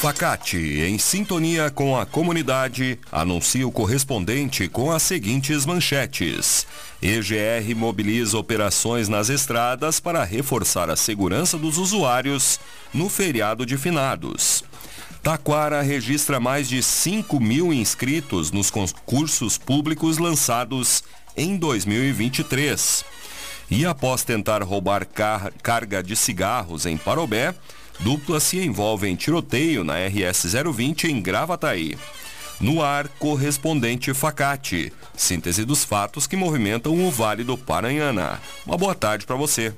Facate, em sintonia com a comunidade, anuncia o correspondente com as seguintes manchetes. EGR mobiliza operações nas estradas para reforçar a segurança dos usuários no feriado de finados. Taquara registra mais de 5 mil inscritos nos concursos públicos lançados em 2023. E após tentar roubar car carga de cigarros em Parobé, Dupla se envolve em tiroteio na RS 020 em Gravataí. No ar, correspondente Facate. Síntese dos fatos que movimentam o Vale do Paranhana. Uma boa tarde para você.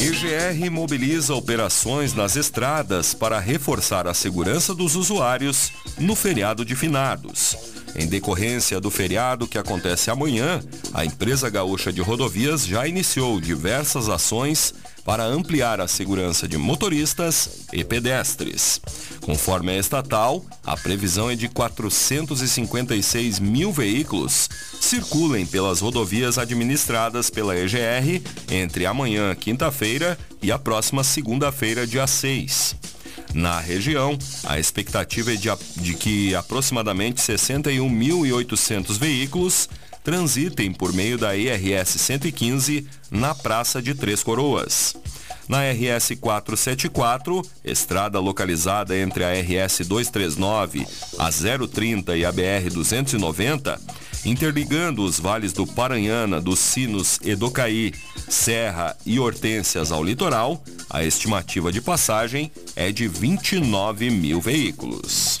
IGR mobiliza operações nas estradas para reforçar a segurança dos usuários no feriado de finados. Em decorrência do feriado que acontece amanhã, a empresa gaúcha de rodovias já iniciou diversas ações para ampliar a segurança de motoristas e pedestres. Conforme a estatal, a previsão é de 456 mil veículos circulem pelas rodovias administradas pela EGR entre amanhã, quinta-feira, e a próxima segunda-feira, dia 6. Na região, a expectativa é de, de que aproximadamente 61.800 veículos transitem por meio da IRS 115 na Praça de Três Coroas. Na RS 474, estrada localizada entre a RS 239, a 030 e a BR 290, interligando os vales do Paranhana, dos Sinos, Edocaí, Serra e Hortências ao litoral, a estimativa de passagem é de 29 mil veículos.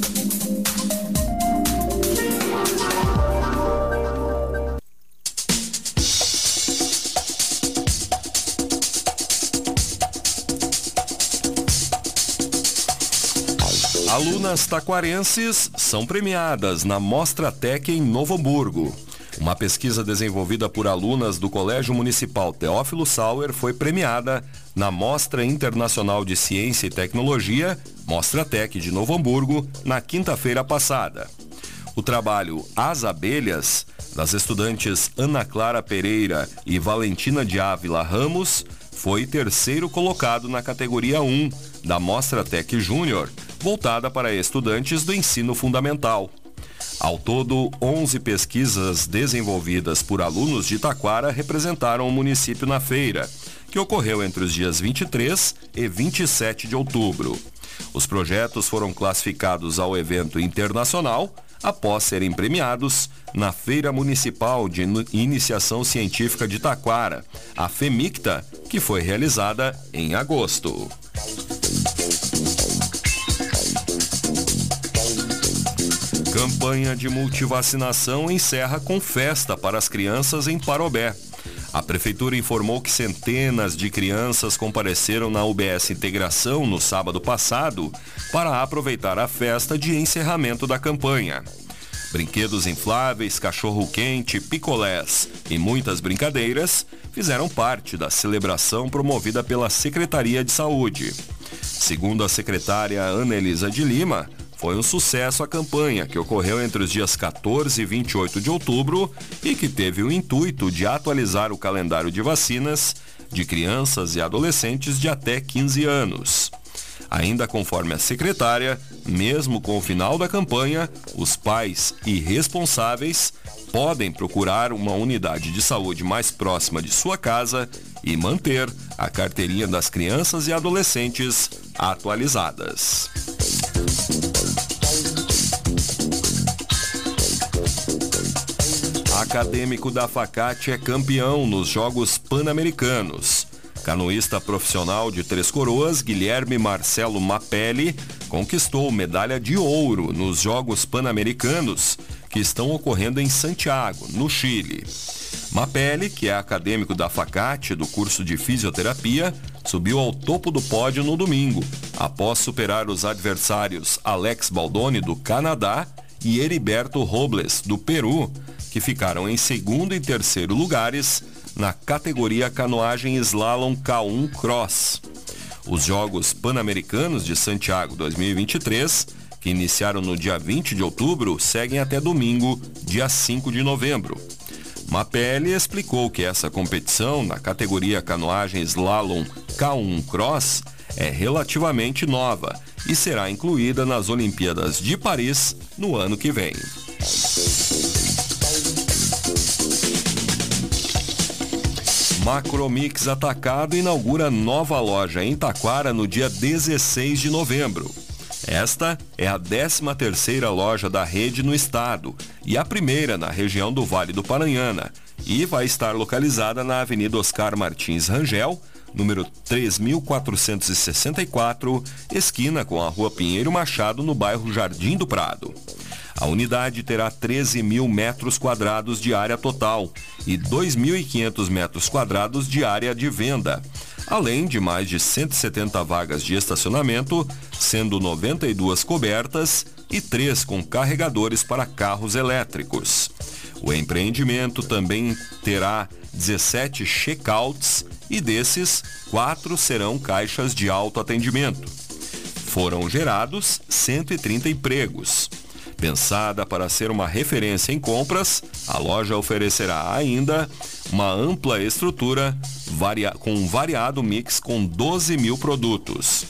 Alunas taquarenses são premiadas na Mostra Tec em Novo Hamburgo. Uma pesquisa desenvolvida por alunas do Colégio Municipal Teófilo Sauer foi premiada na Mostra Internacional de Ciência e Tecnologia, Mostra Tec de Novo Hamburgo, na quinta-feira passada. O trabalho As Abelhas, das estudantes Ana Clara Pereira e Valentina de Ávila Ramos, foi terceiro colocado na categoria 1 da Mostra Tec Júnior, voltada para estudantes do ensino fundamental. Ao todo, 11 pesquisas desenvolvidas por alunos de Taquara representaram o município na feira, que ocorreu entre os dias 23 e 27 de outubro. Os projetos foram classificados ao evento internacional após serem premiados na Feira Municipal de Iniciação Científica de Taquara, a FEMICTA, que foi realizada em agosto. Campanha de multivacinação encerra com festa para as crianças em Parobé. A prefeitura informou que centenas de crianças compareceram na UBS Integração no sábado passado para aproveitar a festa de encerramento da campanha. Brinquedos infláveis, cachorro-quente, picolés e muitas brincadeiras fizeram parte da celebração promovida pela Secretaria de Saúde. Segundo a secretária Ana Elisa de Lima, foi um sucesso a campanha, que ocorreu entre os dias 14 e 28 de outubro e que teve o intuito de atualizar o calendário de vacinas de crianças e adolescentes de até 15 anos. Ainda conforme a secretária, mesmo com o final da campanha, os pais e responsáveis podem procurar uma unidade de saúde mais próxima de sua casa e manter a carteirinha das crianças e adolescentes atualizadas. Acadêmico da Facate é campeão nos Jogos Pan-Americanos. Canoísta profissional de Três Coroas, Guilherme Marcelo Mapelli, conquistou medalha de ouro nos Jogos Pan-Americanos, que estão ocorrendo em Santiago, no Chile. Mapelli, que é acadêmico da Facate do curso de fisioterapia, subiu ao topo do pódio no domingo, após superar os adversários Alex Baldoni do Canadá e Heriberto Robles do Peru, que ficaram em segundo e terceiro lugares na categoria canoagem slalom K1 Cross. Os Jogos Pan-Americanos de Santiago 2023, que iniciaram no dia 20 de outubro, seguem até domingo, dia 5 de novembro. Mapelli explicou que essa competição na categoria canoagem slalom K1 Cross é relativamente nova e será incluída nas Olimpíadas de Paris no ano que vem. Macromix Atacado inaugura nova loja em Taquara no dia 16 de novembro. Esta é a 13ª loja da rede no estado e a primeira na região do Vale do Paranhana e vai estar localizada na Avenida Oscar Martins Rangel, número 3464, esquina com a Rua Pinheiro Machado, no bairro Jardim do Prado. A unidade terá 13 mil metros quadrados de área total e 2.500 metros quadrados de área de venda, além de mais de 170 vagas de estacionamento, sendo 92 cobertas e 3 com carregadores para carros elétricos. O empreendimento também terá 17 checkouts e desses, quatro serão caixas de autoatendimento. Foram gerados 130 empregos. Pensada para ser uma referência em compras, a loja oferecerá ainda uma ampla estrutura varia com um variado mix com 12 mil produtos.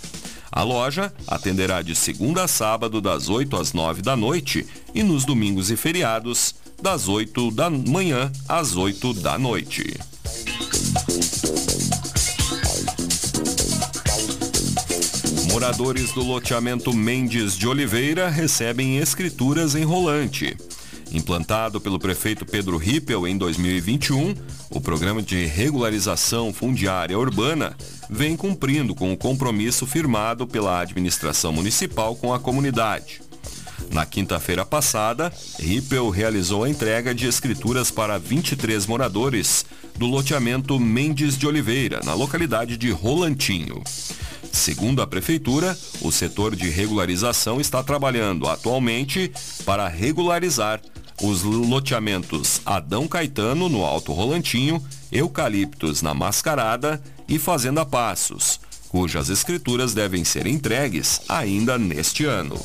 A loja atenderá de segunda a sábado das 8 às 9 da noite e nos domingos e feriados das 8 da manhã às 8 da noite. Moradores do loteamento Mendes de Oliveira recebem escrituras em rolante. Implantado pelo prefeito Pedro Rippel em 2021, o programa de regularização fundiária urbana vem cumprindo com o compromisso firmado pela administração municipal com a comunidade. Na quinta-feira passada, Rippel realizou a entrega de escrituras para 23 moradores do loteamento Mendes de Oliveira, na localidade de Rolantinho. Segundo a Prefeitura, o setor de regularização está trabalhando atualmente para regularizar os loteamentos Adão Caetano, no Alto Rolantinho, Eucaliptos, na Mascarada e Fazenda Passos, cujas escrituras devem ser entregues ainda neste ano.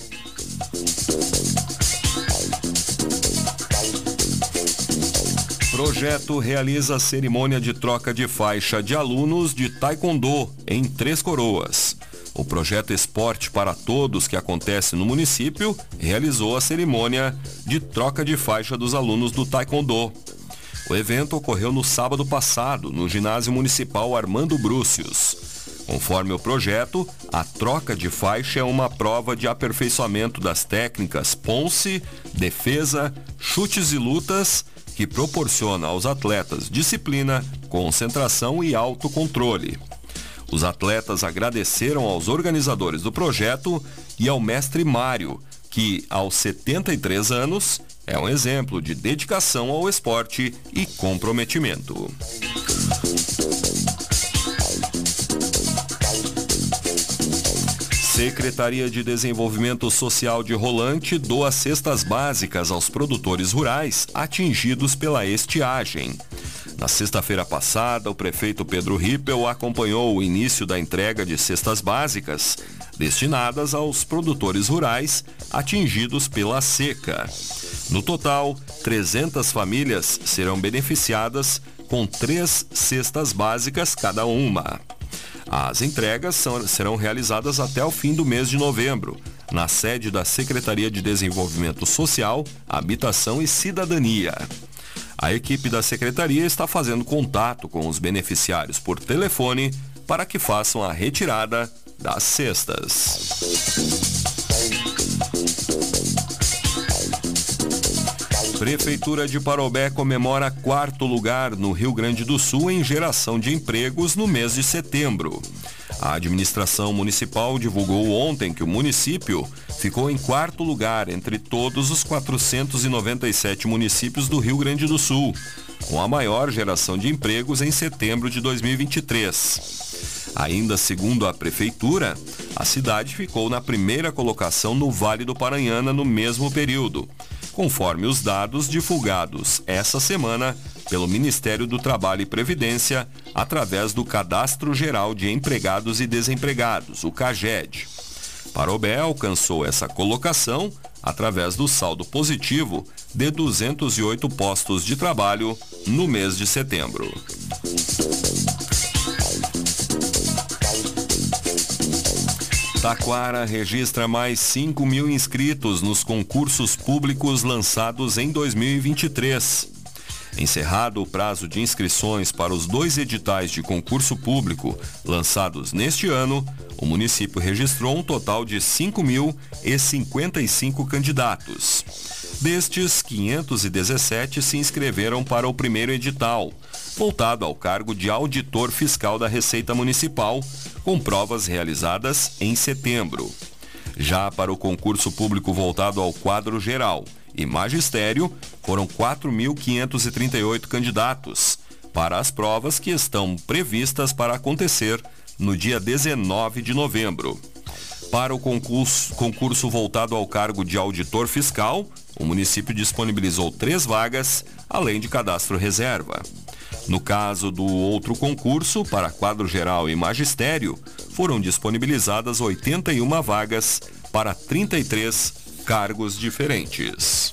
Projeto realiza cerimônia de troca de faixa de alunos de Taekwondo em Três Coroas. O projeto Esporte para Todos, que acontece no município, realizou a cerimônia de troca de faixa dos alunos do Taekwondo. O evento ocorreu no sábado passado, no ginásio municipal Armando Brúcios. Conforme o projeto, a troca de faixa é uma prova de aperfeiçoamento das técnicas ponce, defesa, chutes e lutas que proporciona aos atletas disciplina, concentração e autocontrole. Os atletas agradeceram aos organizadores do projeto e ao mestre Mário, que, aos 73 anos, é um exemplo de dedicação ao esporte e comprometimento. Secretaria de Desenvolvimento Social de Rolante doa cestas básicas aos produtores rurais atingidos pela estiagem. Na sexta-feira passada, o prefeito Pedro Rippel acompanhou o início da entrega de cestas básicas destinadas aos produtores rurais atingidos pela seca. No total, 300 famílias serão beneficiadas com três cestas básicas cada uma. As entregas são, serão realizadas até o fim do mês de novembro, na sede da Secretaria de Desenvolvimento Social, Habitação e Cidadania. A equipe da secretaria está fazendo contato com os beneficiários por telefone para que façam a retirada das cestas. Prefeitura de Parobé comemora quarto lugar no Rio Grande do Sul em geração de empregos no mês de setembro. A administração municipal divulgou ontem que o município ficou em quarto lugar entre todos os 497 municípios do Rio Grande do Sul, com a maior geração de empregos em setembro de 2023. Ainda segundo a prefeitura, a cidade ficou na primeira colocação no Vale do Paranhana no mesmo período, conforme os dados divulgados essa semana pelo Ministério do Trabalho e Previdência através do Cadastro Geral de Empregados e Desempregados, o CAGED. Parobé alcançou essa colocação através do saldo positivo de 208 postos de trabalho no mês de setembro. Taquara registra mais 5 mil inscritos nos concursos públicos lançados em 2023. Encerrado o prazo de inscrições para os dois editais de concurso público lançados neste ano, o município registrou um total de 5.055 candidatos. Destes, 517 se inscreveram para o primeiro edital, voltado ao cargo de auditor fiscal da Receita Municipal, com provas realizadas em setembro. Já para o concurso público voltado ao quadro geral e magistério, foram 4.538 candidatos para as provas que estão previstas para acontecer no dia 19 de novembro. Para o concurso, concurso voltado ao cargo de auditor fiscal, o município disponibilizou três vagas, além de cadastro reserva. No caso do outro concurso, para quadro geral e magistério, foram disponibilizadas 81 vagas para 33 cargos diferentes.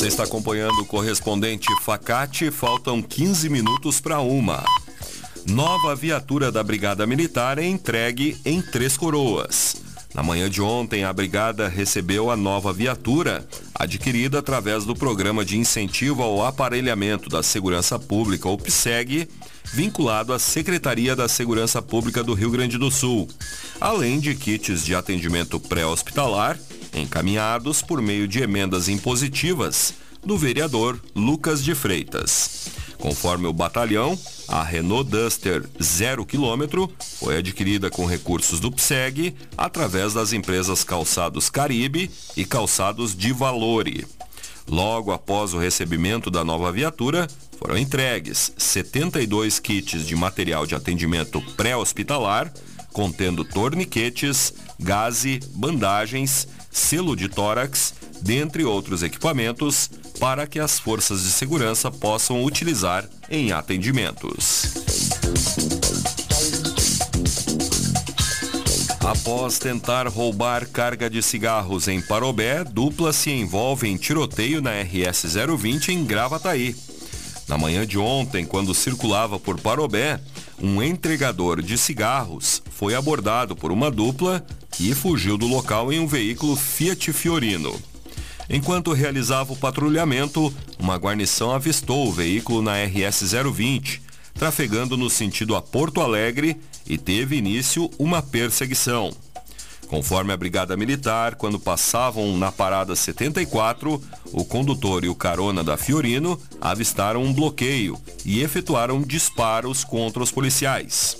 Você está acompanhando o correspondente Facate, faltam 15 minutos para uma. Nova viatura da Brigada Militar é entregue em Três Coroas. Na manhã de ontem, a Brigada recebeu a nova viatura, adquirida através do Programa de Incentivo ao Aparelhamento da Segurança Pública, o PSEG, vinculado à Secretaria da Segurança Pública do Rio Grande do Sul, além de kits de atendimento pré-hospitalar encaminhados por meio de emendas impositivas do vereador Lucas de Freitas. Conforme o batalhão, a Renault Duster 0 km foi adquirida com recursos do PSEG através das empresas Calçados Caribe e Calçados de Valore. Logo após o recebimento da nova viatura, foram entregues 72 kits de material de atendimento pré-hospitalar, contendo torniquetes, gaze, bandagens, selo de tórax, dentre outros equipamentos, para que as forças de segurança possam utilizar em atendimentos. Após tentar roubar carga de cigarros em Parobé, dupla se envolve em tiroteio na RS 020 em Gravataí. Na manhã de ontem, quando circulava por Parobé, um entregador de cigarros foi abordado por uma dupla e fugiu do local em um veículo Fiat Fiorino. Enquanto realizava o patrulhamento, uma guarnição avistou o veículo na RS 020, trafegando no sentido a Porto Alegre e teve início uma perseguição. Conforme a Brigada Militar, quando passavam na parada 74, o condutor e o carona da Fiorino avistaram um bloqueio e efetuaram disparos contra os policiais.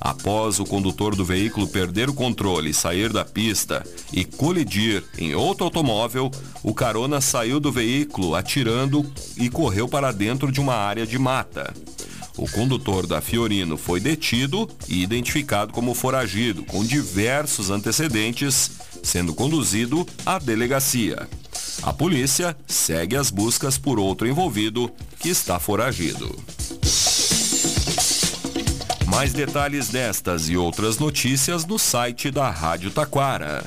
Após o condutor do veículo perder o controle, sair da pista e colidir em outro automóvel, o carona saiu do veículo atirando e correu para dentro de uma área de mata. O condutor da Fiorino foi detido e identificado como foragido, com diversos antecedentes, sendo conduzido à delegacia. A polícia segue as buscas por outro envolvido que está foragido. Mais detalhes destas e outras notícias no site da Rádio Taquara.